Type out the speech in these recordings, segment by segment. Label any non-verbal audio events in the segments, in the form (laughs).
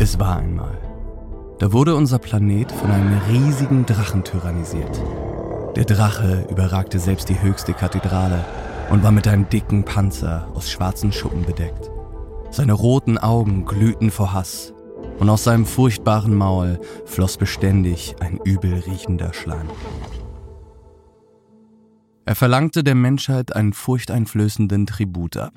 Es war einmal. Da wurde unser Planet von einem riesigen Drachen tyrannisiert. Der Drache überragte selbst die höchste Kathedrale und war mit einem dicken Panzer aus schwarzen Schuppen bedeckt. Seine roten Augen glühten vor Hass und aus seinem furchtbaren Maul floss beständig ein übel riechender Schleim. Er verlangte der Menschheit einen furchteinflößenden Tribut ab.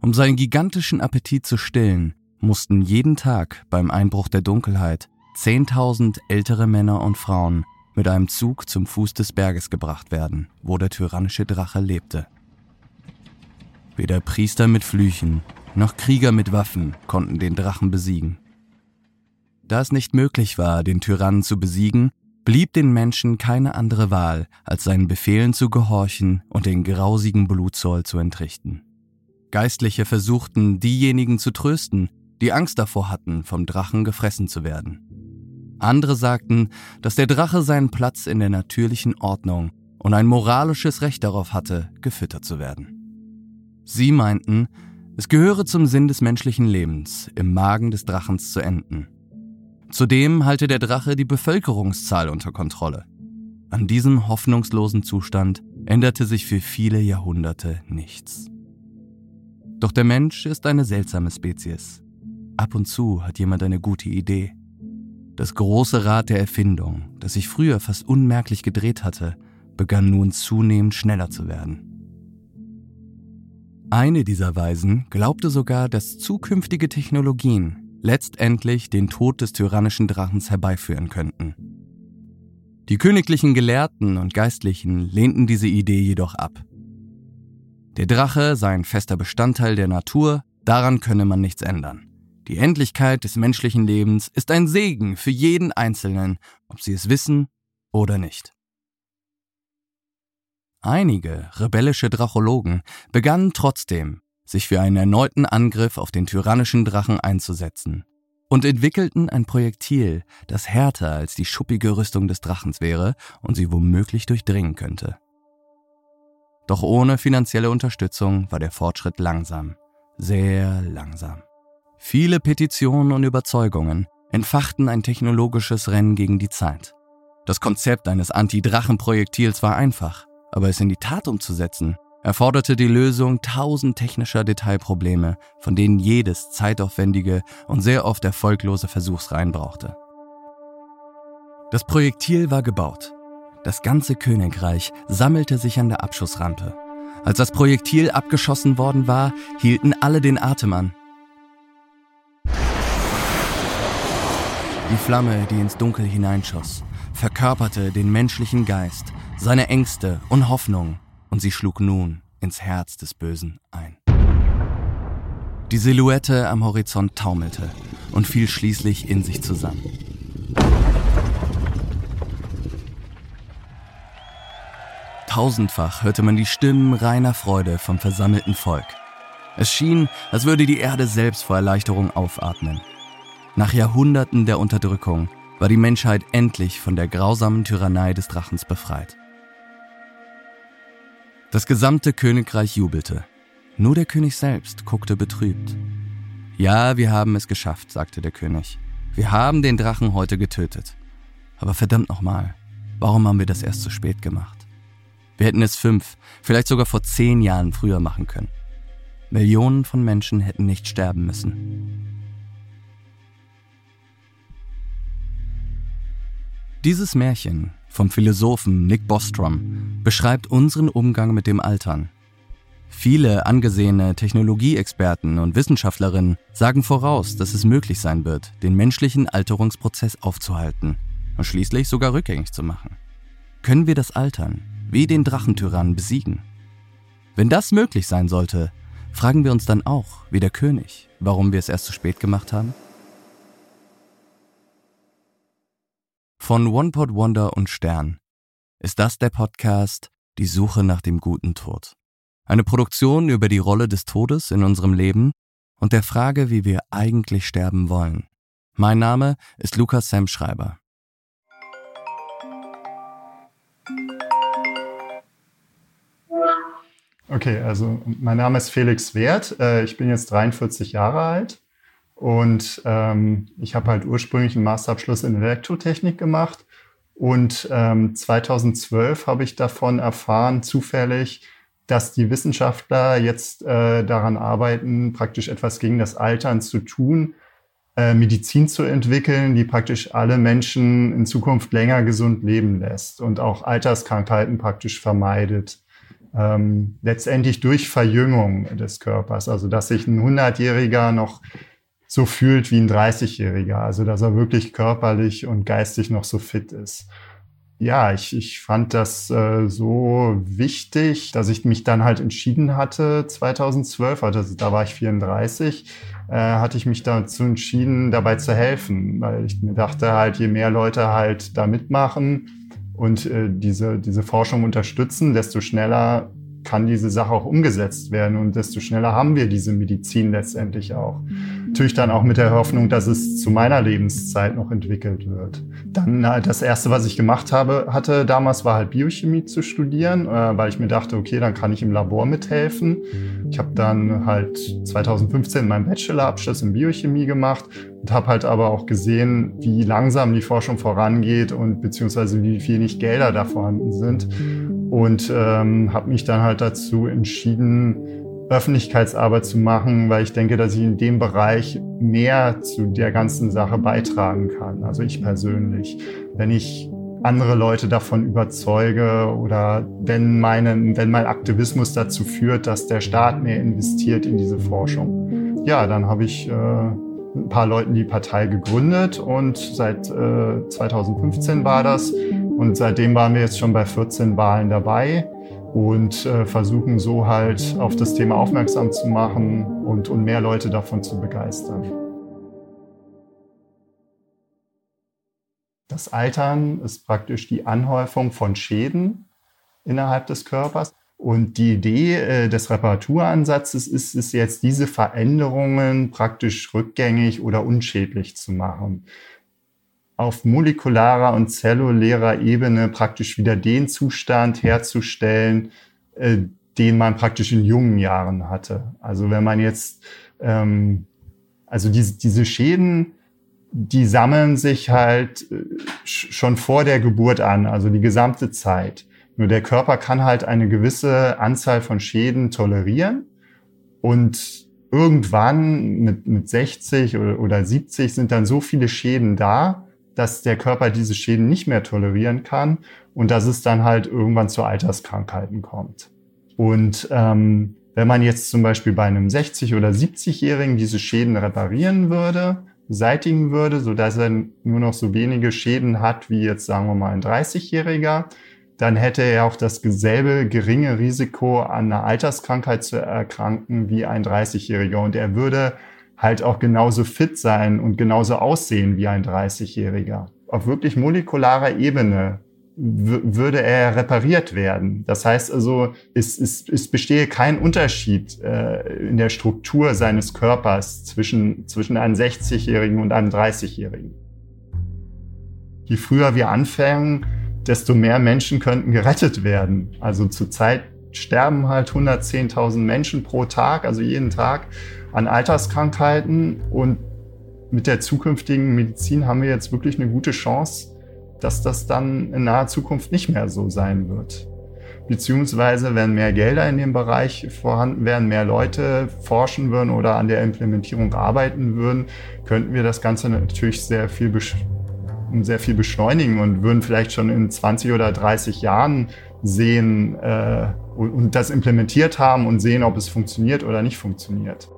Um seinen gigantischen Appetit zu stillen, mussten jeden Tag beim Einbruch der Dunkelheit 10.000 ältere Männer und Frauen mit einem Zug zum Fuß des Berges gebracht werden, wo der tyrannische Drache lebte. Weder Priester mit Flüchen noch Krieger mit Waffen konnten den Drachen besiegen. Da es nicht möglich war, den Tyrannen zu besiegen, blieb den Menschen keine andere Wahl, als seinen Befehlen zu gehorchen und den grausigen Blutzoll zu entrichten. Geistliche versuchten, diejenigen zu trösten, die Angst davor hatten, vom Drachen gefressen zu werden. Andere sagten, dass der Drache seinen Platz in der natürlichen Ordnung und ein moralisches Recht darauf hatte, gefüttert zu werden. Sie meinten, es gehöre zum Sinn des menschlichen Lebens, im Magen des Drachens zu enden. Zudem halte der Drache die Bevölkerungszahl unter Kontrolle. An diesem hoffnungslosen Zustand änderte sich für viele Jahrhunderte nichts. Doch der Mensch ist eine seltsame Spezies. Ab und zu hat jemand eine gute Idee. Das große Rad der Erfindung, das sich früher fast unmerklich gedreht hatte, begann nun zunehmend schneller zu werden. Eine dieser Weisen glaubte sogar, dass zukünftige Technologien letztendlich den Tod des tyrannischen Drachens herbeiführen könnten. Die königlichen Gelehrten und Geistlichen lehnten diese Idee jedoch ab. Der Drache sei ein fester Bestandteil der Natur, daran könne man nichts ändern. Die Endlichkeit des menschlichen Lebens ist ein Segen für jeden Einzelnen, ob sie es wissen oder nicht. Einige rebellische Drachologen begannen trotzdem, sich für einen erneuten Angriff auf den tyrannischen Drachen einzusetzen und entwickelten ein Projektil, das härter als die schuppige Rüstung des Drachens wäre und sie womöglich durchdringen könnte. Doch ohne finanzielle Unterstützung war der Fortschritt langsam, sehr langsam. Viele Petitionen und Überzeugungen entfachten ein technologisches Rennen gegen die Zeit. Das Konzept eines Anti-Drachen-Projektils war einfach aber es in die Tat umzusetzen, erforderte die Lösung tausend technischer Detailprobleme, von denen jedes zeitaufwendige und sehr oft erfolglose Versuchsreihen brauchte. Das Projektil war gebaut. Das ganze Königreich sammelte sich an der Abschussrampe. Als das Projektil abgeschossen worden war, hielten alle den Atem an. Die Flamme, die ins Dunkel hineinschoss, verkörperte den menschlichen Geist seine Ängste und Hoffnung, und sie schlug nun ins Herz des Bösen ein. Die Silhouette am Horizont taumelte und fiel schließlich in sich zusammen. Tausendfach hörte man die Stimmen reiner Freude vom versammelten Volk. Es schien, als würde die Erde selbst vor Erleichterung aufatmen. Nach Jahrhunderten der Unterdrückung war die Menschheit endlich von der grausamen Tyrannei des Drachens befreit. Das gesamte Königreich jubelte. Nur der König selbst guckte betrübt. Ja, wir haben es geschafft, sagte der König. Wir haben den Drachen heute getötet. Aber verdammt nochmal, warum haben wir das erst so spät gemacht? Wir hätten es fünf, vielleicht sogar vor zehn Jahren früher machen können. Millionen von Menschen hätten nicht sterben müssen. Dieses Märchen vom Philosophen Nick Bostrom beschreibt unseren Umgang mit dem Altern. Viele angesehene Technologieexperten und Wissenschaftlerinnen sagen voraus, dass es möglich sein wird, den menschlichen Alterungsprozess aufzuhalten und schließlich sogar rückgängig zu machen. Können wir das Altern wie den Drachentyrannen besiegen? Wenn das möglich sein sollte, fragen wir uns dann auch, wie der König, warum wir es erst zu spät gemacht haben? Von OnePod Wonder und Stern ist das der Podcast Die Suche nach dem guten Tod. Eine Produktion über die Rolle des Todes in unserem Leben und der Frage, wie wir eigentlich sterben wollen. Mein Name ist Lukas Sam Schreiber. Okay, also mein Name ist Felix Wert. Äh, ich bin jetzt 43 Jahre alt Und ähm, ich habe halt ursprünglich einen Masterabschluss in Elektrotechnik gemacht. Und ähm, 2012 habe ich davon erfahren, zufällig, dass die Wissenschaftler jetzt äh, daran arbeiten, praktisch etwas gegen das Altern zu tun, äh, Medizin zu entwickeln, die praktisch alle Menschen in Zukunft länger gesund leben lässt und auch Alterskrankheiten praktisch vermeidet. Ähm, letztendlich durch Verjüngung des Körpers, also dass sich ein 100-Jähriger noch so fühlt wie ein 30-Jähriger, also dass er wirklich körperlich und geistig noch so fit ist. Ja, ich, ich fand das äh, so wichtig, dass ich mich dann halt entschieden hatte, 2012, also da war ich 34, äh, hatte ich mich dazu entschieden, dabei zu helfen, weil ich mir dachte halt, je mehr Leute halt da mitmachen und äh, diese, diese Forschung unterstützen, desto schneller kann diese Sache auch umgesetzt werden und desto schneller haben wir diese Medizin letztendlich auch. Natürlich dann auch mit der Hoffnung, dass es zu meiner Lebenszeit noch entwickelt wird. Dann halt das erste, was ich gemacht habe, hatte damals war halt Biochemie zu studieren, äh, weil ich mir dachte, okay, dann kann ich im Labor mithelfen. Ich habe dann halt 2015 meinen Bachelorabschluss in Biochemie gemacht und habe halt aber auch gesehen, wie langsam die Forschung vorangeht und beziehungsweise wie wenig Gelder da vorhanden sind und ähm, habe mich dann halt dazu entschieden, Öffentlichkeitsarbeit zu machen, weil ich denke, dass ich in dem Bereich mehr zu der ganzen Sache beitragen kann. Also ich persönlich, wenn ich andere Leute davon überzeuge oder wenn, meine, wenn mein Aktivismus dazu führt, dass der Staat mehr investiert in diese Forschung. Ja, dann habe ich äh, ein paar Leuten die Partei gegründet und seit äh, 2015 war das und seitdem waren wir jetzt schon bei 14 Wahlen dabei und äh, versuchen so halt auf das Thema aufmerksam zu machen und, und mehr Leute davon zu begeistern. Das Altern ist praktisch die Anhäufung von Schäden innerhalb des Körpers. Und die Idee äh, des Reparaturansatzes ist es jetzt, diese Veränderungen praktisch rückgängig oder unschädlich zu machen auf molekularer und zellulärer Ebene praktisch wieder den Zustand herzustellen, äh, den man praktisch in jungen Jahren hatte. Also wenn man jetzt, ähm, also diese, diese Schäden, die sammeln sich halt äh, schon vor der Geburt an, also die gesamte Zeit. Nur der Körper kann halt eine gewisse Anzahl von Schäden tolerieren und irgendwann mit, mit 60 oder, oder 70 sind dann so viele Schäden da, dass der Körper diese Schäden nicht mehr tolerieren kann und dass es dann halt irgendwann zu Alterskrankheiten kommt. Und ähm, wenn man jetzt zum Beispiel bei einem 60- oder 70-Jährigen diese Schäden reparieren würde, beseitigen würde, so dass er nur noch so wenige Schäden hat wie jetzt sagen wir mal ein 30-Jähriger, dann hätte er auch das selbe geringe Risiko an einer Alterskrankheit zu erkranken wie ein 30-Jähriger und er würde halt auch genauso fit sein und genauso aussehen wie ein 30-Jähriger. Auf wirklich molekularer Ebene würde er repariert werden. Das heißt also, es, es, es bestehe kein Unterschied äh, in der Struktur seines Körpers zwischen, zwischen einem 60-Jährigen und einem 30-Jährigen. Je früher wir anfangen, desto mehr Menschen könnten gerettet werden. Also zurzeit sterben halt 110.000 Menschen pro Tag, also jeden Tag an Alterskrankheiten. Und mit der zukünftigen Medizin haben wir jetzt wirklich eine gute Chance, dass das dann in naher Zukunft nicht mehr so sein wird. Beziehungsweise, wenn mehr Gelder in dem Bereich vorhanden wären, mehr Leute forschen würden oder an der Implementierung arbeiten würden, könnten wir das Ganze natürlich sehr viel, sehr viel beschleunigen und würden vielleicht schon in 20 oder 30 Jahren sehen äh, und das implementiert haben und sehen, ob es funktioniert oder nicht funktioniert.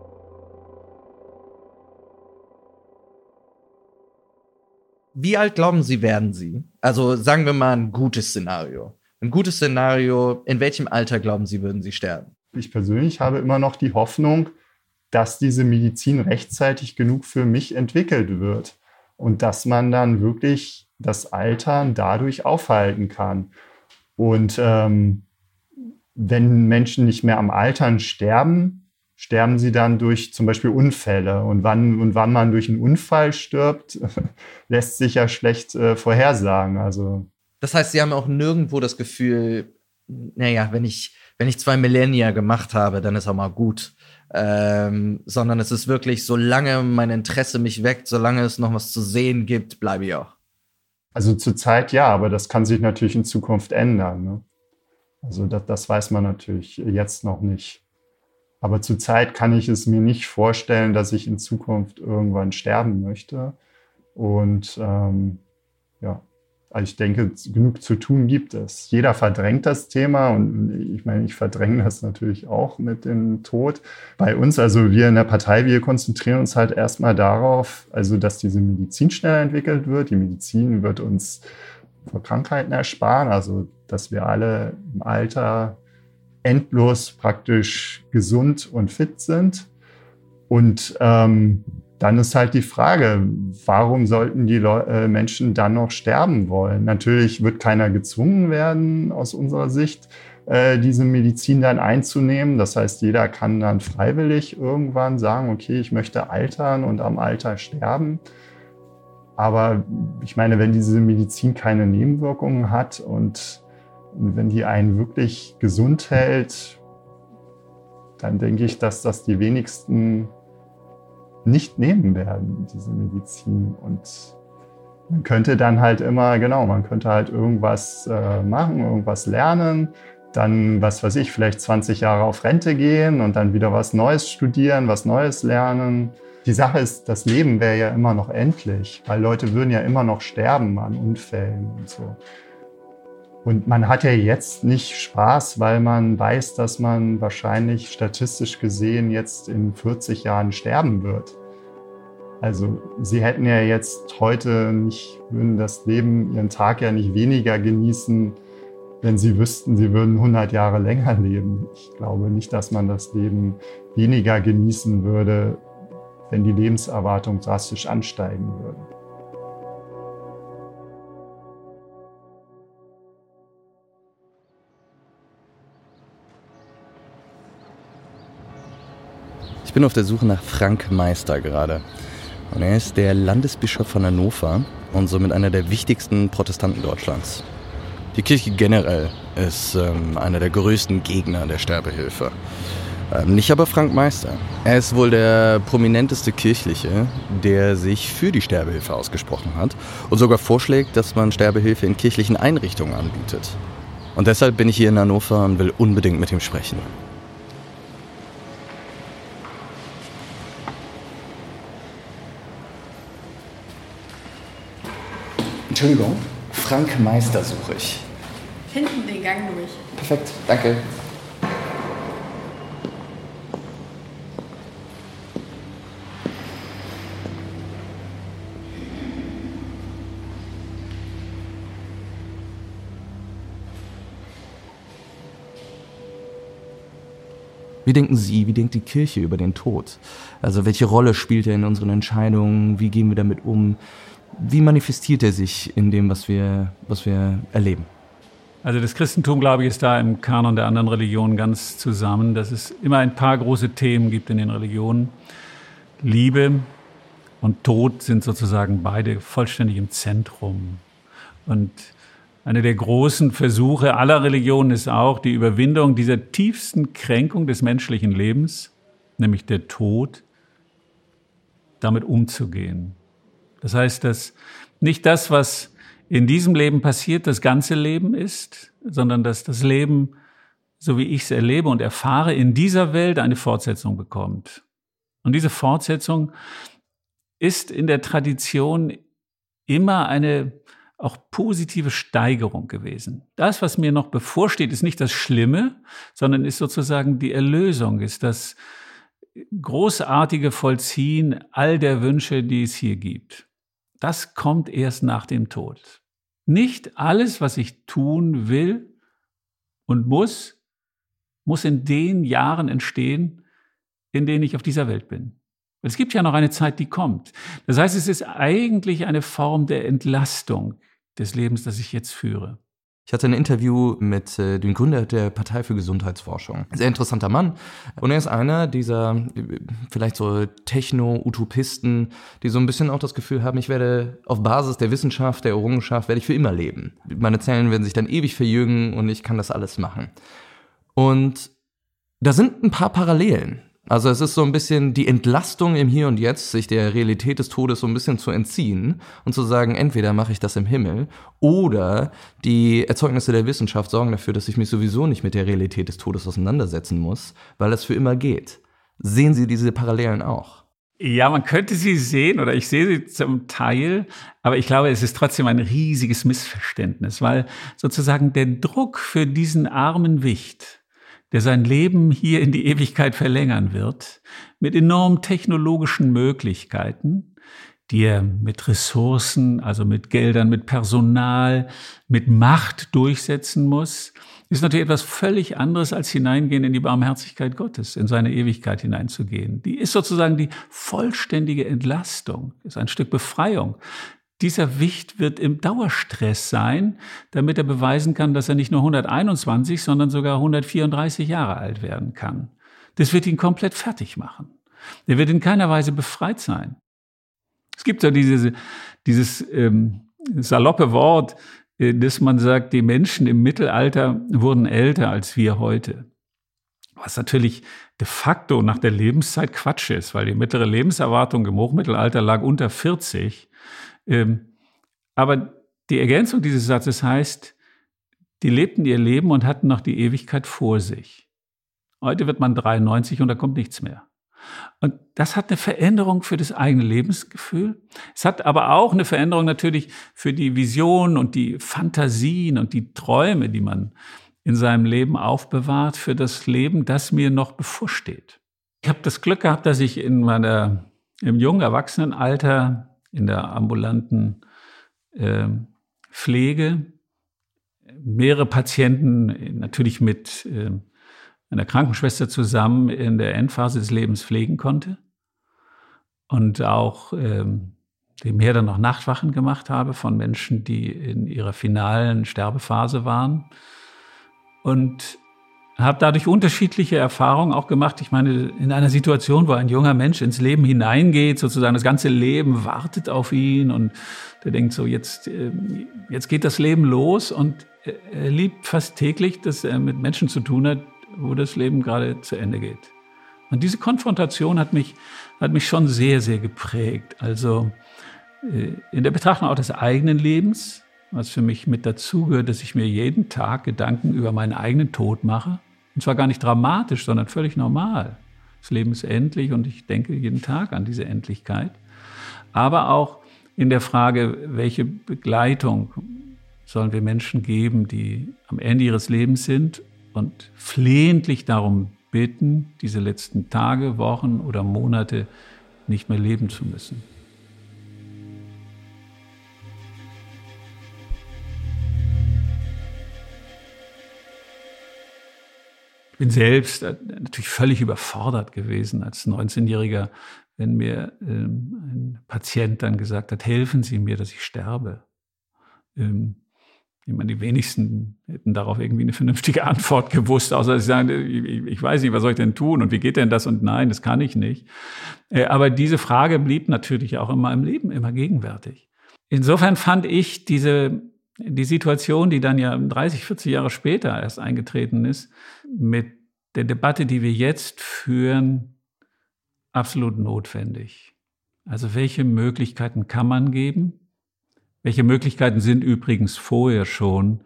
Wie alt glauben Sie, werden Sie? Also sagen wir mal ein gutes Szenario. Ein gutes Szenario, in welchem Alter glauben Sie, würden Sie sterben? Ich persönlich habe immer noch die Hoffnung, dass diese Medizin rechtzeitig genug für mich entwickelt wird und dass man dann wirklich das Altern dadurch aufhalten kann. Und ähm, wenn Menschen nicht mehr am Altern sterben, sterben sie dann durch zum Beispiel Unfälle. Und wann, und wann man durch einen Unfall stirbt, (laughs) lässt sich ja schlecht äh, vorhersagen. Also. Das heißt, Sie haben auch nirgendwo das Gefühl, naja, wenn ich, wenn ich zwei Millennia gemacht habe, dann ist auch mal gut. ähm, sondern es ist wirklich, solange mein Interesse mich weckt, solange es noch was zu sehen gibt, bleibe ich auch. Also zurzeit ja, aber das kann sich natürlich in Zukunft ändern. Ne? Also das, das weiß man natürlich jetzt noch nicht. Aber zurzeit kann ich es mir nicht vorstellen, dass ich in Zukunft irgendwann sterben möchte. Und ähm, ja, also ich denke, genug zu tun gibt es. Jeder verdrängt das Thema und ich meine, ich verdränge das natürlich auch mit dem Tod. Bei uns, also wir in der Partei, wir konzentrieren uns halt erstmal darauf, also dass diese Medizin schneller entwickelt wird. Die Medizin wird uns vor Krankheiten ersparen, also dass wir alle im Alter endlos praktisch gesund und fit sind. Und ähm, dann ist halt die Frage, warum sollten die Leu äh, Menschen dann noch sterben wollen? Natürlich wird keiner gezwungen werden, aus unserer Sicht, äh, diese Medizin dann einzunehmen. Das heißt, jeder kann dann freiwillig irgendwann sagen, okay, ich möchte altern und am Alter sterben. Aber ich meine, wenn diese Medizin keine Nebenwirkungen hat und wenn die einen wirklich gesund hält, dann denke ich, dass das die wenigsten nicht nehmen werden, diese Medizin. Und man könnte dann halt immer, genau, man könnte halt irgendwas äh, machen, irgendwas lernen, dann, was weiß ich, vielleicht 20 Jahre auf Rente gehen und dann wieder was Neues studieren, was Neues lernen. Die Sache ist, das Leben wäre ja immer noch endlich, weil Leute würden ja immer noch sterben an Unfällen und so. Und man hat ja jetzt nicht Spaß, weil man weiß, dass man wahrscheinlich statistisch gesehen jetzt in 40 Jahren sterben wird. Also sie hätten ja jetzt heute nicht, würden das Leben, ihren Tag ja nicht weniger genießen, wenn sie wüssten, sie würden 100 Jahre länger (laughs) leben. Ich glaube nicht, dass man das Leben weniger genießen würde, wenn die Lebenserwartung drastisch ansteigen würde. Ich bin auf der Suche nach Frank Meister gerade. Und er ist der Landesbischof von Hannover und somit einer der wichtigsten Protestanten Deutschlands. Die Kirche generell ist ähm, einer der größten Gegner der Sterbehilfe. Ähm, nicht aber Frank Meister. Er ist wohl der prominenteste Kirchliche, der sich für die Sterbehilfe ausgesprochen hat und sogar vorschlägt, dass man Sterbehilfe in kirchlichen Einrichtungen anbietet. Und deshalb bin ich hier in Hannover und will unbedingt mit ihm sprechen. Entschuldigung, Frank Meister suche ich. Hinten den Gang durch. Perfekt, danke. Wie denken Sie, wie denkt die Kirche über den Tod? Also welche Rolle spielt er in unseren Entscheidungen? Wie gehen wir damit um? Wie manifestiert er sich in dem, was wir, was wir erleben? Also das Christentum, glaube ich, ist da im Kanon der anderen Religionen ganz zusammen, dass es immer ein paar große Themen gibt in den Religionen. Liebe und Tod sind sozusagen beide vollständig im Zentrum. Und eine der großen Versuche aller Religionen ist auch die Überwindung dieser tiefsten Kränkung des menschlichen Lebens, nämlich der Tod, damit umzugehen. Das heißt, dass nicht das, was in diesem Leben passiert, das ganze Leben ist, sondern dass das Leben, so wie ich es erlebe und erfahre, in dieser Welt eine Fortsetzung bekommt. Und diese Fortsetzung ist in der Tradition immer eine auch positive Steigerung gewesen. Das, was mir noch bevorsteht, ist nicht das Schlimme, sondern ist sozusagen die Erlösung, ist das großartige Vollziehen all der Wünsche, die es hier gibt das kommt erst nach dem Tod. Nicht alles, was ich tun will und muss, muss in den Jahren entstehen, in denen ich auf dieser Welt bin. Es gibt ja noch eine Zeit, die kommt. Das heißt, es ist eigentlich eine Form der Entlastung des Lebens, das ich jetzt führe. Ich hatte ein Interview mit äh, dem Gründer der Partei für Gesundheitsforschung. Sehr interessanter Mann. Und er ist einer dieser vielleicht so Techno-Utopisten, die so ein bisschen auch das Gefühl haben, ich werde auf Basis der Wissenschaft, der Errungenschaft, werde ich für immer leben. Meine Zellen werden sich dann ewig verjüngen und ich kann das alles machen. Und da sind ein paar Parallelen. Also es ist so ein bisschen die Entlastung im Hier und Jetzt, sich der Realität des Todes so ein bisschen zu entziehen und zu sagen, entweder mache ich das im Himmel oder die Erzeugnisse der Wissenschaft sorgen dafür, dass ich mich sowieso nicht mit der Realität des Todes auseinandersetzen muss, weil das für immer geht. Sehen Sie diese Parallelen auch? Ja, man könnte sie sehen oder ich sehe sie zum Teil, aber ich glaube, es ist trotzdem ein riesiges Missverständnis, weil sozusagen der Druck für diesen armen Wicht, der sein Leben hier in die Ewigkeit verlängern wird, mit enormen technologischen Möglichkeiten, die er mit Ressourcen, also mit Geldern, mit Personal, mit Macht durchsetzen muss, ist natürlich etwas völlig anderes als hineingehen in die Barmherzigkeit Gottes, in seine Ewigkeit hineinzugehen. Die ist sozusagen die vollständige Entlastung, ist ein Stück Befreiung. Dieser Wicht wird im Dauerstress sein, damit er beweisen kann, dass er nicht nur 121, sondern sogar 134 Jahre alt werden kann. Das wird ihn komplett fertig machen. Er wird in keiner Weise befreit sein. Es gibt so diese, dieses ähm, saloppe Wort, äh, dass man sagt, die Menschen im Mittelalter wurden älter als wir heute. Was natürlich de facto nach der Lebenszeit Quatsch ist, weil die mittlere Lebenserwartung im Hochmittelalter lag unter 40 ähm, aber die Ergänzung dieses Satzes heißt, die lebten ihr Leben und hatten noch die Ewigkeit vor sich. Heute wird man 93 und da kommt nichts mehr. Und das hat eine Veränderung für das eigene Lebensgefühl. Es hat aber auch eine Veränderung natürlich für die Visionen und die Fantasien und die Träume, die man in seinem Leben aufbewahrt, für das Leben, das mir noch bevorsteht. Ich habe das Glück gehabt, dass ich in meiner, im jungen Erwachsenenalter in der ambulanten äh, Pflege. Mehrere Patienten natürlich mit äh, einer Krankenschwester zusammen in der Endphase des Lebens pflegen konnte und auch äh, mehr dann noch Nachtwachen gemacht habe von Menschen, die in ihrer finalen Sterbephase waren. Und habe dadurch unterschiedliche Erfahrungen auch gemacht. Ich meine, in einer Situation, wo ein junger Mensch ins Leben hineingeht, sozusagen das ganze Leben wartet auf ihn und der denkt so, jetzt, ähm, jetzt geht das Leben los und er liebt fast täglich, dass er mit Menschen zu tun hat, wo das Leben gerade zu Ende geht. Und diese Konfrontation hat mich, hat mich schon sehr, sehr geprägt. Also äh, in der Betrachtung auch des eigenen Lebens, was für mich mit dazugehört, dass ich mir jeden Tag Gedanken über meinen eigenen Tod mache. Und zwar gar nicht dramatisch, sondern völlig normal. Das Leben ist endlich und ich denke jeden Tag an diese Endlichkeit. Aber auch in der Frage, welche Begleitung sollen wir Menschen geben, die am Ende ihres Lebens sind und flehentlich darum bitten, diese letzten Tage, Wochen oder Monate nicht mehr leben zu müssen. Ich bin selbst äh, natürlich völlig überfordert gewesen als 19-Jähriger, wenn mir ähm, ein Patient dann gesagt hat, helfen Sie mir, dass ich sterbe. Ähm, ich meine, die wenigsten hätten darauf irgendwie eine vernünftige (laughs) Antwort gewusst, außer sie sagen, ich, ich, weiß nicht, was soll ich denn tun und wie geht denn das und nein, das kann ich nicht. Äh, aber diese Frage blieb natürlich auch in meinem Leben immer gegenwärtig. Insofern fand ich diese die Situation, die dann ja 30, 40 Jahre später erst eingetreten ist, mit der Debatte, die wir jetzt führen, absolut notwendig. Also welche Möglichkeiten kann man geben? Welche Möglichkeiten sind übrigens vorher schon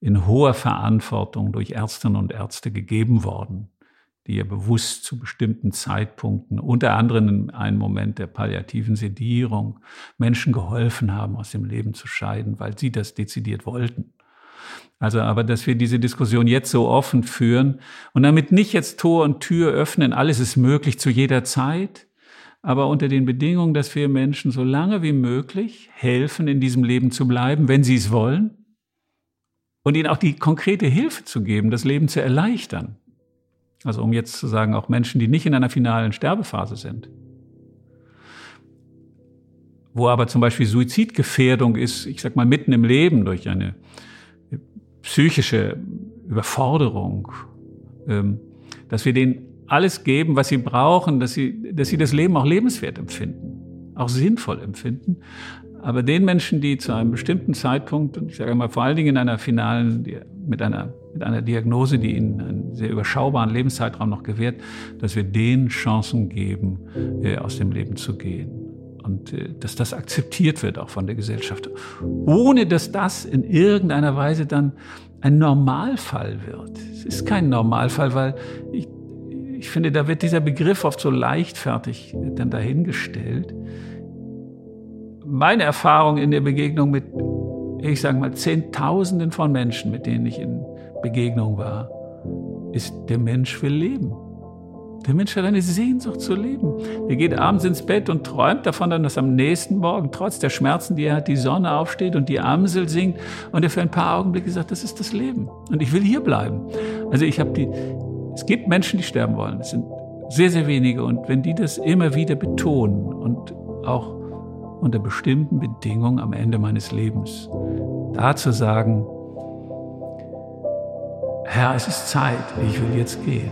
in hoher Verantwortung durch Ärztinnen und Ärzte gegeben worden? Die ja bewusst zu bestimmten Zeitpunkten, unter anderem in einem Moment der palliativen Sedierung, Menschen geholfen haben, aus dem Leben zu scheiden, weil sie das dezidiert wollten. Also, aber dass wir diese Diskussion jetzt so offen führen und damit nicht jetzt Tor und Tür öffnen, alles ist möglich zu jeder Zeit, aber unter den Bedingungen, dass wir Menschen so lange wie möglich helfen, in diesem Leben zu bleiben, wenn sie es wollen, und ihnen auch die konkrete Hilfe zu geben, das Leben zu erleichtern. Also um jetzt zu sagen, auch Menschen, die nicht in einer finalen Sterbephase sind. Wo aber zum Beispiel Suizidgefährdung ist, ich sag mal, mitten im Leben durch eine psychische Überforderung, ähm, dass wir denen alles geben, was sie brauchen, dass sie, dass sie das Leben auch lebenswert empfinden, auch sinnvoll empfinden, Aber den Menschen, die zu einem bestimmten Zeitpunkt, ich sage mal vor allen Dingen in einer finalen, mit einer, mit einer Diagnose, die ihnen einen sehr überschaubaren Lebenszeitraum noch gewährt, dass wir denen Chancen geben, äh, aus dem Leben zu gehen. Und äh, dass das akzeptiert wird auch von der Gesellschaft. Ohne dass das in irgendeiner Weise dann ein Normalfall wird. Es ist kein Normalfall, weil ich, ich finde, da wird dieser Begriff oft so leichtfertig dann dahingestellt meine Erfahrung in der Begegnung mit, ich sage mal, Zehntausenden von Menschen, mit denen ich in Begegnung war, ist, der Mensch will leben. Der Mensch hat eine Sehnsucht zu leben. Er geht abends ins Bett und träumt davon, dass am nächsten Morgen, trotz der Schmerzen, die er hat, die Sonne aufsteht und die Amsel singt und er für ein paar Augenblicke sagt, das ist das Leben. Und ich will hier bleiben. Also ich habe die, es gibt Menschen, die sterben wollen. Es sind sehr, sehr wenige. Und wenn die das immer wieder betonen und auch unter bestimmten Bedingungen am Ende meines Lebens. Da zu sagen, Herr, es ist Zeit, ich will jetzt gehen,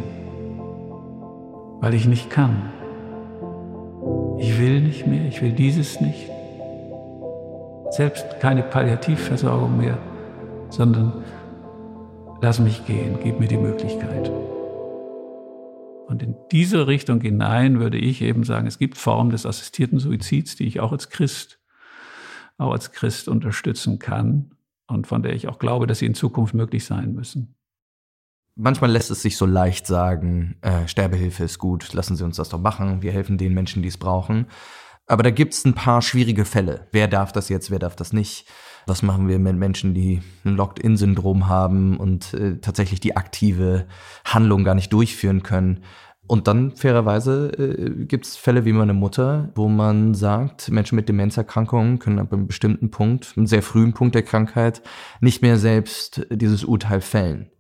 weil ich nicht kann. Ich will nicht mehr, ich will dieses nicht. Selbst keine Palliativversorgung mehr, sondern lass mich gehen, gib mir die Möglichkeit. Und in diese Richtung hinein würde ich eben sagen, es gibt Formen des assistierten Suizids, die ich auch als Christ, auch als Christ unterstützen kann und von der ich auch glaube, dass sie in Zukunft möglich sein müssen. Manchmal lässt es sich so leicht sagen, äh, Sterbehilfe ist gut, lassen Sie uns das doch machen, wir helfen den Menschen, die es brauchen. Aber da gibt es ein paar schwierige Fälle. Wer darf das jetzt, wer darf das nicht? Was machen wir mit Menschen, die ein Locked-in-Syndrom haben und äh, tatsächlich die aktive Handlung gar nicht durchführen können? Und dann fairerweise äh, gibt es Fälle wie meine Mutter, wo man sagt, Menschen mit Demenzerkrankungen können ab einem bestimmten Punkt, einem sehr frühen Punkt der Krankheit, nicht mehr selbst dieses Urteil fällen.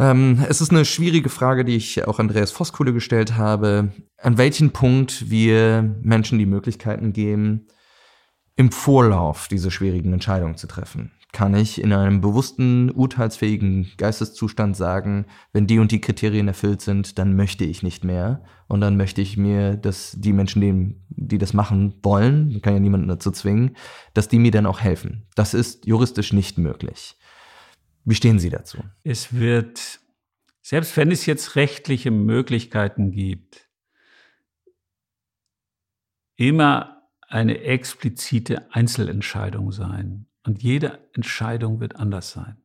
Ähm, es ist eine schwierige Frage, die ich auch Andreas Voskuhle gestellt habe, an welchen Punkt wir Menschen die Möglichkeiten geben, im Vorlauf diese schwierigen Entscheidungen zu treffen? Kann ich in einem bewussten, urteilsfähigen Geisteszustand sagen, wenn die und die Kriterien erfüllt sind, dann möchte ich nicht mehr. Und dann möchte ich mir, dass die Menschen, die, die das machen wollen, kann ja niemanden dazu zwingen, dass die mir dann auch helfen. Das ist juristisch nicht möglich. Wie stehen Sie dazu? Es wird, selbst wenn es jetzt rechtliche Möglichkeiten gibt, immer eine explizite Einzelentscheidung sein. Und jede Entscheidung wird anders sein.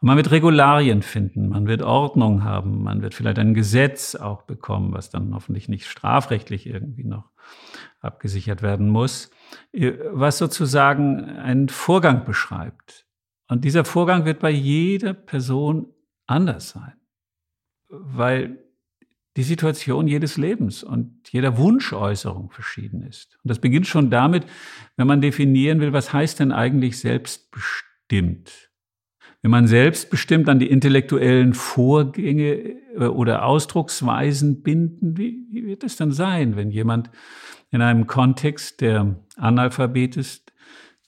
Und man wird Regularien finden, man wird Ordnung haben, man wird vielleicht ein Gesetz auch bekommen, was dann hoffentlich nicht strafrechtlich irgendwie noch abgesichert werden muss, was sozusagen einen Vorgang beschreibt. Und dieser Vorgang wird bei jeder Person anders sein, weil die Situation jedes Lebens und jeder Wunschäußerung verschieden ist. Und das beginnt schon damit, wenn man definieren will, was heißt denn eigentlich selbstbestimmt? Wenn man selbstbestimmt an die intellektuellen Vorgänge äh, oder Ausdrucksweisen binden, wie, wie wird es dann sein, wenn jemand in einem Kontext, der Analphabet ist,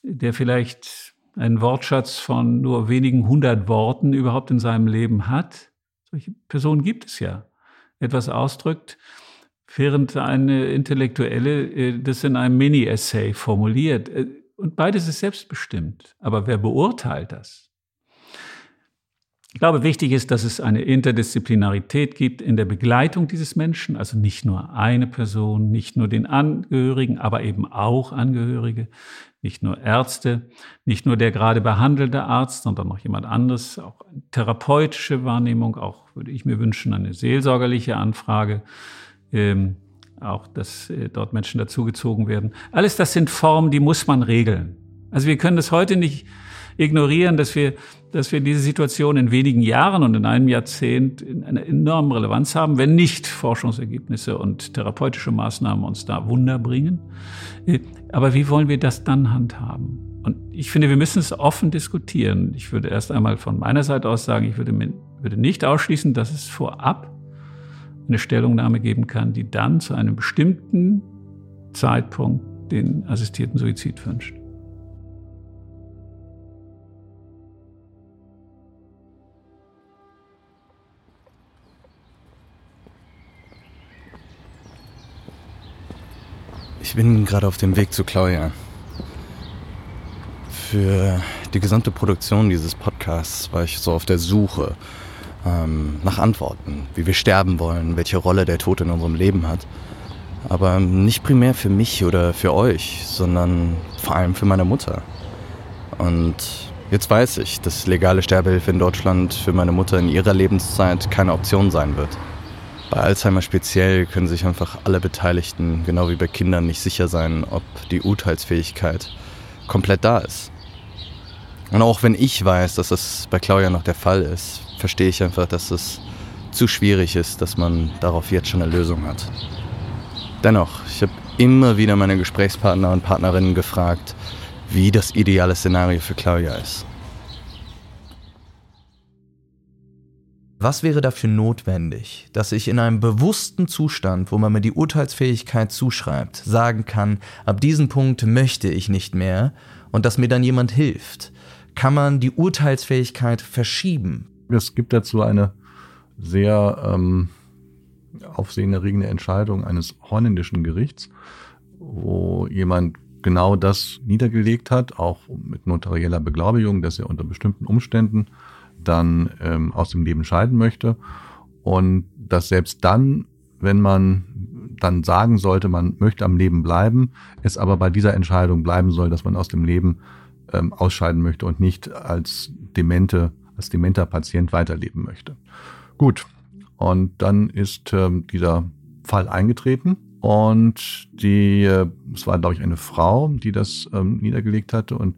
der vielleicht einen Wortschatz von nur wenigen hundert Worten überhaupt in seinem Leben hat? Solche Personen gibt es ja etwas ausdrückt, während eine Intellektuelle äh, das in einem Mini-Essay formuliert. Äh, und beides ist selbstbestimmt. Aber wer beurteilt das? Ich glaube, wichtig ist, dass es eine Interdisziplinarität gibt in der Begleitung dieses Menschen, also nicht nur eine Person, nicht nur den Angehörigen, aber eben auch Angehörige, nicht nur Ärzte, nicht nur der gerade behandelte Arzt, sondern noch jemand anderes, auch therapeutische Wahrnehmung, auch würde ich mir wünschen, eine seelsorgerliche Anfrage, ähm, auch dass äh, dort Menschen dazugezogen werden. Alles das sind Formen, die muss man regeln. Also wir können das heute nicht ignorieren, dass wir, dass wir diese Situation in wenigen Jahren und in einem Jahrzehnt in einer enormen Relevanz haben, wenn nicht Forschungsergebnisse und therapeutische Maßnahmen uns da Wunder bringen. Äh, aber wie wollen wir das dann handhaben? Und ich finde, wir müssen es offen diskutieren. Ich würde erst einmal von meiner Seite aus sagen, ich würde, würde nicht ausschließen, dass es vorab eine Stellungnahme geben kann, die dann zu einem bestimmten Zeitpunkt den assistierten Suizid wünscht. Ich bin gerade auf dem Weg zu Claudia. Für die gesamte Produktion dieses Podcasts war ich so auf der Suche ähm, nach Antworten, wie wir sterben wollen, welche Rolle der Tod in unserem Leben hat. Aber nicht primär für mich oder für euch, sondern vor allem für meine Mutter. Und jetzt weiß ich, dass legale Sterbehilfe in Deutschland für meine Mutter in ihrer Lebenszeit keine Option sein wird. Bei Alzheimer speziell können sich einfach alle Beteiligten, genau wie bei Kindern, nicht sicher sein, ob die Urteilsfähigkeit komplett da ist. Und auch wenn ich weiß, dass das bei Claudia noch der Fall ist, verstehe ich einfach, dass es zu schwierig ist, dass man darauf jetzt schon eine Lösung hat. Dennoch, ich habe immer wieder meine Gesprächspartner und Partnerinnen gefragt, wie das ideale Szenario für Claudia ist. Was wäre dafür notwendig, dass ich in einem bewussten Zustand, wo man mir die Urteilsfähigkeit zuschreibt, sagen kann, ab diesem Punkt möchte ich nicht mehr und dass mir dann jemand hilft? Kann man die Urteilsfähigkeit verschieben? Es gibt dazu eine sehr ähm, aufsehenerregende Entscheidung eines holländischen Gerichts, wo jemand genau das niedergelegt hat, auch mit notarieller Beglaubigung, dass er unter bestimmten Umständen dann ähm, aus dem Leben scheiden möchte. Und dass selbst dann, wenn man dann sagen sollte, man möchte am Leben bleiben, es aber bei dieser Entscheidung bleiben soll, dass man aus dem Leben ähm, ausscheiden möchte und nicht als demente, als dementer Patient weiterleben möchte. Gut. Und dann ist ähm, dieser Fall eingetreten und die, äh, es war glaube ich eine Frau, die das ähm, niedergelegt hatte und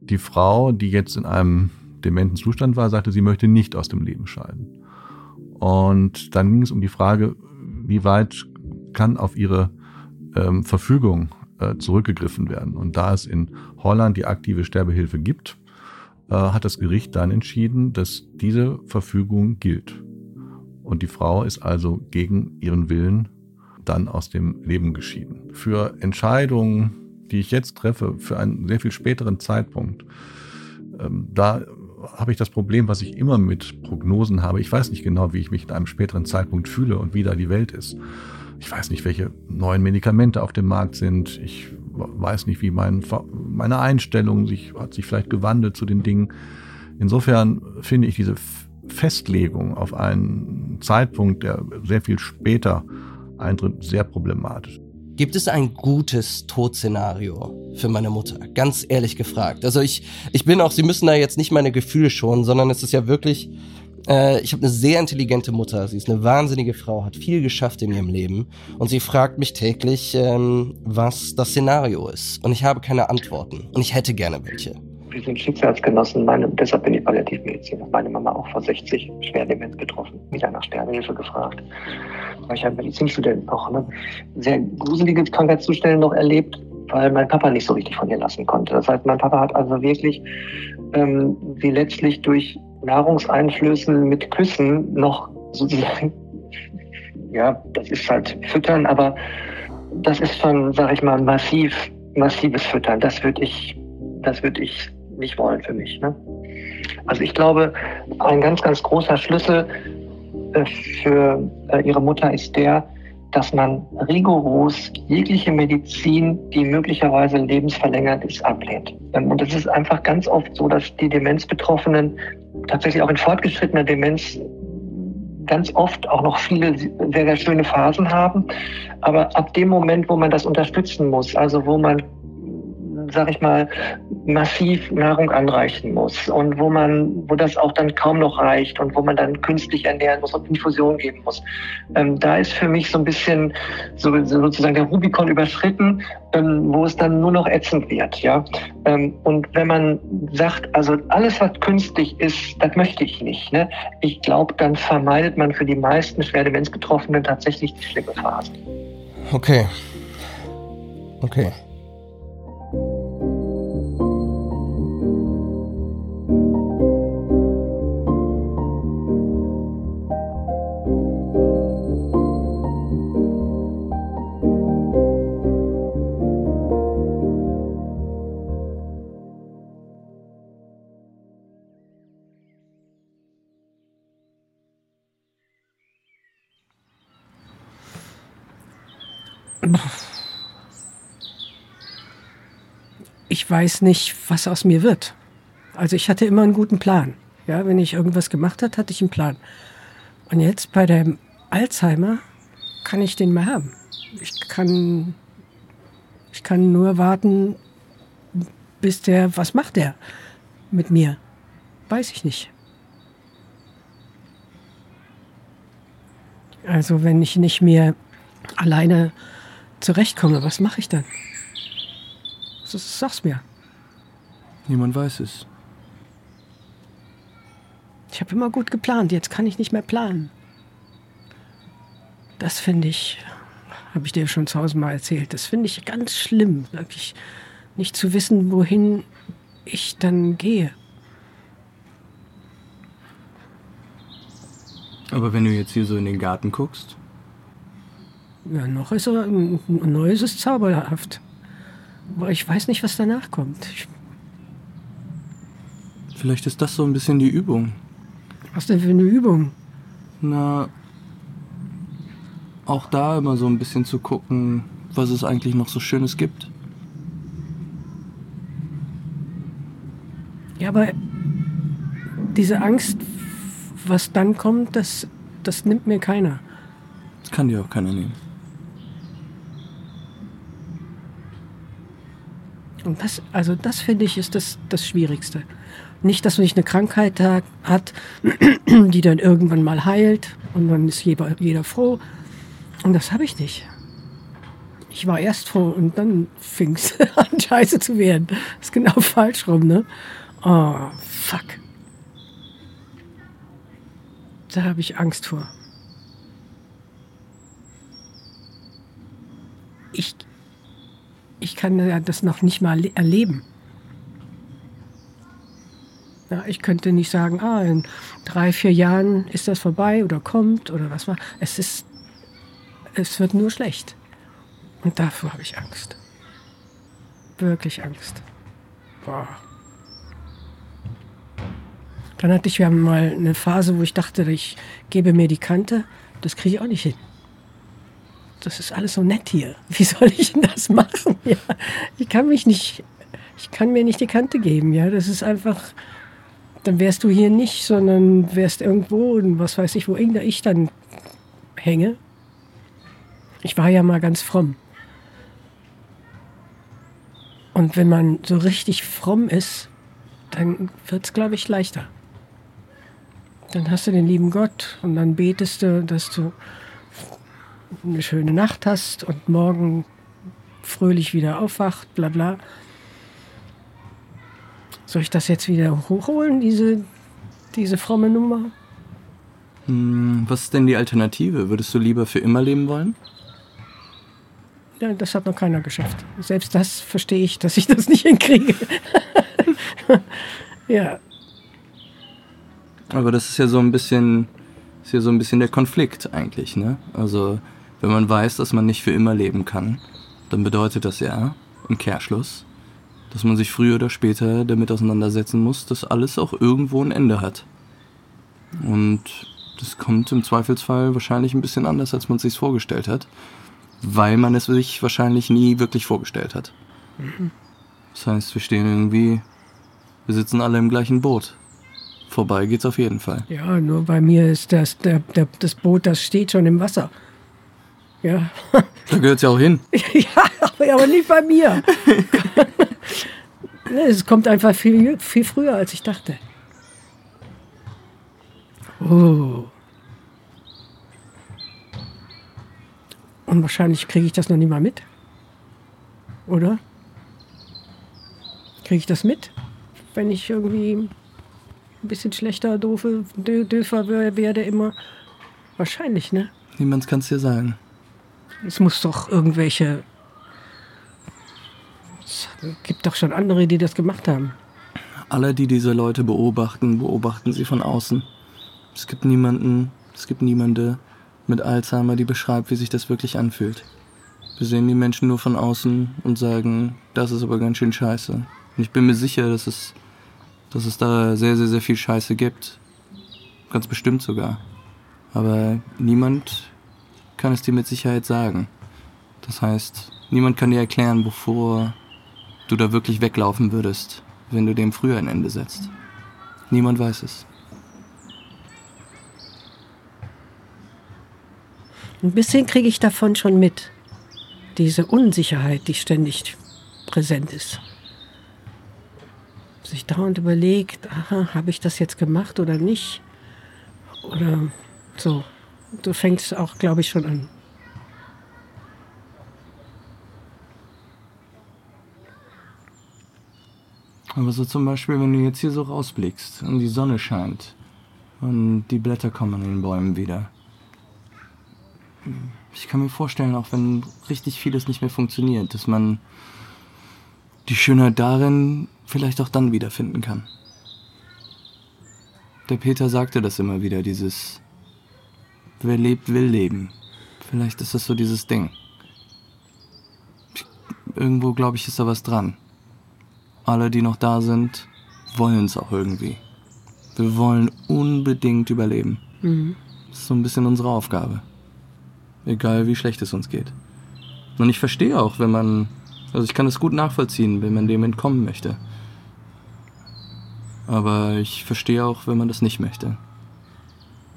die Frau, die jetzt in einem dementen Zustand war, sagte, sie möchte nicht aus dem Leben scheiden. Und dann ging es um die Frage, wie weit kann auf ihre ähm, Verfügung äh, zurückgegriffen werden. Und da es in Holland die aktive Sterbehilfe gibt, äh, hat das Gericht dann entschieden, dass diese Verfügung gilt. Und die Frau ist also gegen ihren Willen dann aus dem Leben geschieden. Für Entscheidungen, die ich jetzt treffe, für einen sehr viel späteren Zeitpunkt, ähm, da habe ich das Problem, was ich immer mit Prognosen habe. Ich weiß nicht genau, wie ich mich in einem späteren Zeitpunkt fühle und wie da die Welt ist. Ich weiß nicht, welche neuen Medikamente auf dem Markt sind. Ich weiß nicht, wie mein, meine Einstellung sich, hat sich vielleicht gewandelt zu den Dingen. Insofern finde ich diese Festlegung auf einen Zeitpunkt, der sehr viel später eintritt, sehr problematisch. Gibt es ein gutes Todszenario für meine Mutter? Ganz ehrlich gefragt. Also ich, ich bin auch, Sie müssen da jetzt nicht meine Gefühle schonen, sondern es ist ja wirklich, äh, ich habe eine sehr intelligente Mutter. Sie ist eine wahnsinnige Frau, hat viel geschafft in ihrem Leben und sie fragt mich täglich, ähm, was das Szenario ist. Und ich habe keine Antworten und ich hätte gerne welche wir sind Schicksalsgenossen. Meine, deshalb bin ich Palliativmediziner. Meine Mama auch vor 60 schwer Demenz getroffen, wieder nach Sterbehilfe gefragt. Weil ich ja Medizinstudent noch ne, sehr gruselige Krankheitszustände noch erlebt, weil mein Papa nicht so richtig von ihr lassen konnte. Das heißt, mein Papa hat also wirklich ähm, sie letztlich durch Nahrungseinflüssen mit Küssen noch sozusagen, (laughs) ja, das ist halt Füttern, aber das ist schon, sag ich mal, massiv, massives Füttern. Das würde ich, das würde ich nicht wollen für mich. Ne? Also ich glaube, ein ganz, ganz großer Schlüssel äh, für äh, ihre Mutter ist der, dass man rigoros jegliche Medizin, die möglicherweise lebensverlängernd ist, ablehnt. Ähm, und es ist einfach ganz oft so, dass die Demenzbetroffenen tatsächlich auch in fortgeschrittener Demenz ganz oft auch noch viele sehr, sehr schöne Phasen haben. Aber ab dem Moment, wo man das unterstützen muss, also wo man sag ich mal, massiv Nahrung anreichen muss und wo man, wo das auch dann kaum noch reicht und wo man dann künstlich ernähren muss und Infusion geben muss. Ähm, da ist für mich so ein bisschen so, sozusagen der Rubikon überschritten, ähm, wo es dann nur noch ätzend wird, ja. Ähm, und wenn man sagt, also alles, was künstlich ist, das möchte ich nicht, ne? Ich glaube, dann vermeidet man für die meisten schwer Demenzbetroffenen tatsächlich die schlimme Phase. Okay. Okay. Ich weiß nicht, was aus mir wird. Also ich hatte immer einen guten Plan. Ja, wenn ich irgendwas gemacht hat, hatte ich einen Plan. Und jetzt bei dem Alzheimer kann ich den mal haben. Ich kann, ich kann nur warten, bis der, was macht der mit mir? Weiß ich nicht. Also wenn ich nicht mehr alleine zurechtkomme, was mache ich dann? Sag's mir. Niemand weiß es. Ich habe immer gut geplant, jetzt kann ich nicht mehr planen. Das finde ich, habe ich dir schon tausendmal erzählt, das finde ich ganz schlimm, wirklich nicht zu wissen, wohin ich dann gehe. Aber wenn du jetzt hier so in den Garten guckst? Ja, noch ist er, neu ist zauberhaft. Aber ich weiß nicht, was danach kommt. Ich Vielleicht ist das so ein bisschen die Übung. Was denn für eine Übung? Na, auch da immer so ein bisschen zu gucken, was es eigentlich noch so Schönes gibt. Ja, aber diese Angst, was dann kommt, das, das nimmt mir keiner. Das kann dir auch keiner nehmen. Und das, also das finde ich ist das, das Schwierigste. Nicht, dass man nicht eine Krankheit hat, (clears throat) die dann irgendwann mal heilt und dann ist jeder, jeder froh. Und das habe ich nicht. Ich war erst froh und dann fing es (laughs) an, scheiße zu werden. Das ist genau (laughs) falsch rum, ne? Oh, fuck. Da habe ich Angst vor. Ich, ich kann das noch nicht mal erleben. Ja, ich könnte nicht sagen, ah, in drei, vier Jahren ist das vorbei oder kommt oder was war. Es ist, es wird nur schlecht. Und davor habe ich Angst. Wirklich Angst. Boah. Dann hatte ich, wir mal eine Phase, wo ich dachte, ich gebe mir die Kante. Das kriege ich auch nicht hin. Das ist alles so nett hier. (laughs) Wie soll ich denn das machen? Ja, ich kann mich nicht, ich kann mir nicht die Kante geben. Ja, das ist einfach, dann wärst du hier nicht, sondern wärst irgendwo und was weiß ich, wo ich dann hänge. Ich war ja mal ganz fromm. Und wenn man so richtig fromm ist, dann wird es, glaube ich, leichter. Dann hast du den lieben Gott und dann betest du, dass du eine schöne Nacht hast und morgen fröhlich wieder aufwacht, bla bla. Soll ich das jetzt wieder hochholen, diese, diese fromme Nummer? Hm, was ist denn die Alternative? Würdest du lieber für immer leben wollen? Ja, das hat noch keiner geschafft. Selbst das verstehe ich, dass ich das nicht hinkriege. (laughs) ja, aber das ist ja so ein bisschen, ist ja so ein bisschen der Konflikt eigentlich, ne? Also, wenn man weiß, dass man nicht für immer leben kann, dann bedeutet das ja, im Kehrschluss, dass man sich früher oder später damit auseinandersetzen muss, dass alles auch irgendwo ein Ende hat. Und das kommt im Zweifelsfall wahrscheinlich ein bisschen anders, als man es sich vorgestellt hat, weil man es sich wahrscheinlich nie wirklich vorgestellt hat. Das heißt, wir stehen irgendwie, wir sitzen alle im gleichen Boot. Vorbei geht's auf jeden Fall. Ja, nur bei mir ist das, der, der, das Boot, das steht schon im Wasser. Ja. (laughs) Da gehört's ja auch hin. (laughs) ja, aber nicht bei mir. (laughs) es kommt einfach viel, viel früher, als ich dachte. Oh. Und wahrscheinlich kriege ich das noch nicht mal mit. Oder? Kriege ich das mit, wenn ich irgendwie ein bisschen schlechter, doofe, döfer werde immer. Wahrscheinlich, ne? Niemand kann es dir sagen. Es muss doch irgendwelche. Es gibt doch schon andere, die das gemacht haben. Alle, die diese Leute beobachten, beobachten sie von außen. Es gibt niemanden, es gibt niemande mit Alzheimer, die beschreibt, wie sich das wirklich anfühlt. Wir sehen die Menschen nur von außen und sagen, das ist aber ganz schön scheiße. Und ich bin mir sicher, dass es dass es da sehr, sehr, sehr viel Scheiße gibt. Ganz bestimmt sogar. Aber niemand kann es dir mit Sicherheit sagen. Das heißt, niemand kann dir erklären, wovor, du da wirklich weglaufen würdest, wenn du dem früher ein Ende setzt. Niemand weiß es. Ein bisschen kriege ich davon schon mit. Diese Unsicherheit, die ständig präsent ist. Sich dauernd überlegt, habe ich das jetzt gemacht oder nicht? Oder so. Du fängst auch, glaube ich, schon an. Aber so zum Beispiel, wenn du jetzt hier so rausblickst und die Sonne scheint und die Blätter kommen an den Bäumen wieder. Ich kann mir vorstellen, auch wenn richtig vieles nicht mehr funktioniert, dass man die Schönheit darin vielleicht auch dann wiederfinden kann. Der Peter sagte das immer wieder, dieses Wer lebt, will leben. Vielleicht ist das so dieses Ding. Irgendwo, glaube ich, ist da was dran. Alle, die noch da sind, wollen es auch irgendwie. Wir wollen unbedingt überleben. Mhm. Das ist so ein bisschen unsere Aufgabe. Egal, wie schlecht es uns geht. Und ich verstehe auch, wenn man, also ich kann es gut nachvollziehen, wenn man dem entkommen möchte. Aber ich verstehe auch, wenn man das nicht möchte.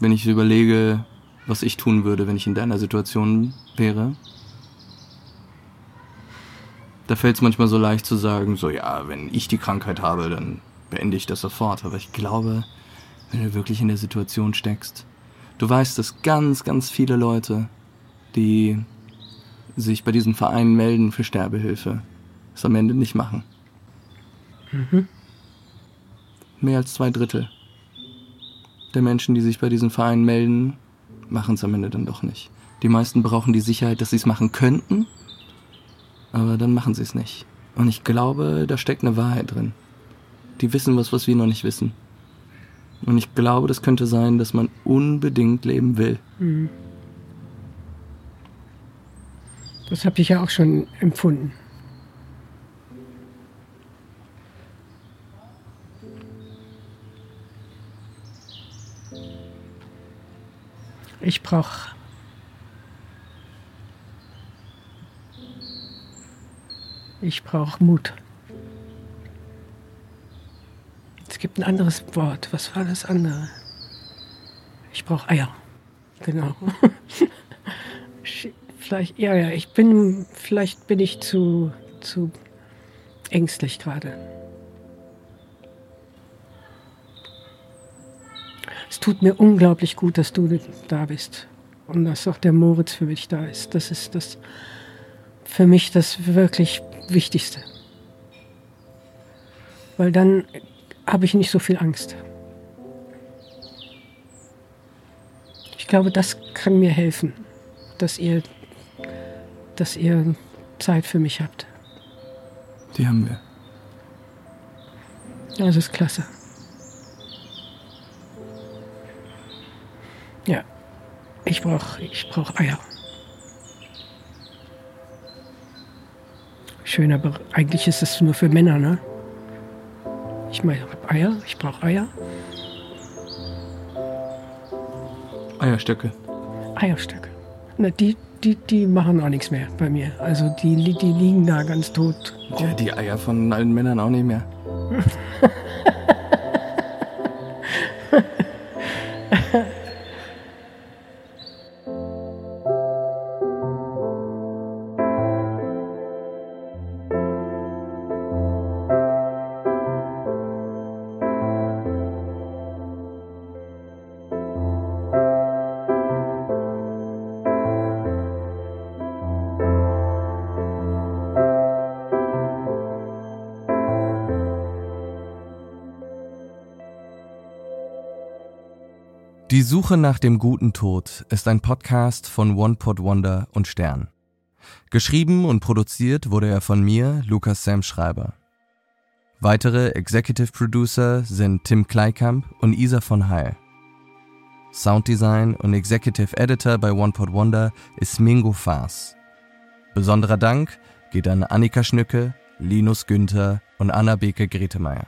Wenn ich überlege, was ich tun würde, wenn ich in deiner Situation wäre, da fällt es manchmal so leicht zu sagen, so ja, wenn ich die Krankheit habe, dann beende ich das sofort. Aber ich glaube, wenn du wirklich in der Situation steckst, du weißt, dass ganz, ganz viele Leute, die sich bei diesen Vereinen melden für Sterbehilfe, es am Ende nicht machen. Mhm. Mehr als zwei Drittel der Menschen, die sich bei diesen Vereinen melden, machen es am Ende dann doch nicht. Die meisten brauchen die Sicherheit, dass sie es machen könnten, aber dann machen sie es nicht. Und ich glaube, da steckt eine Wahrheit drin. Die wissen was, was wir noch nicht wissen. Und ich glaube, das könnte sein, dass man unbedingt leben will. Mhm. Das habe ich ja auch schon empfunden. Ich brauche Ich brauche Mut. Es gibt ein anderes Wort. Was war das andere? Ich brauche Eier. Genau. (laughs) vielleicht, ja, ja, ich bin, vielleicht bin ich zu, zu ängstlich gerade. Tut mir unglaublich gut, dass du da bist und dass auch der Moritz für mich da ist. Das ist das für mich das wirklich Wichtigste. Weil dann habe ich nicht so viel Angst. Ich glaube, das kann mir helfen, dass ihr, dass ihr Zeit für mich habt. Die haben wir. Das ist klasse. Ja, ich brauche ich brauch Eier. Schön, aber eigentlich ist es nur für Männer, ne? Ich meine, ich Eier, ich brauche Eier. Eierstöcke. Eierstöcke. Na, die, die, die machen auch nichts mehr bei mir. Also die, die liegen da ganz tot. Ja, die Eier von allen Männern auch nicht mehr. (laughs) Suche nach dem guten Tod ist ein Podcast von One Pot Wonder und Stern. Geschrieben und produziert wurde er von mir, Lukas Sam Schreiber. Weitere Executive Producer sind Tim Kleikamp und Isa von Heil. Sounddesign und Executive Editor bei One Pot Wonder ist Mingo Faas. Besonderer Dank geht an Annika Schnücke, Linus Günther und Anna Beke Gretemeyer.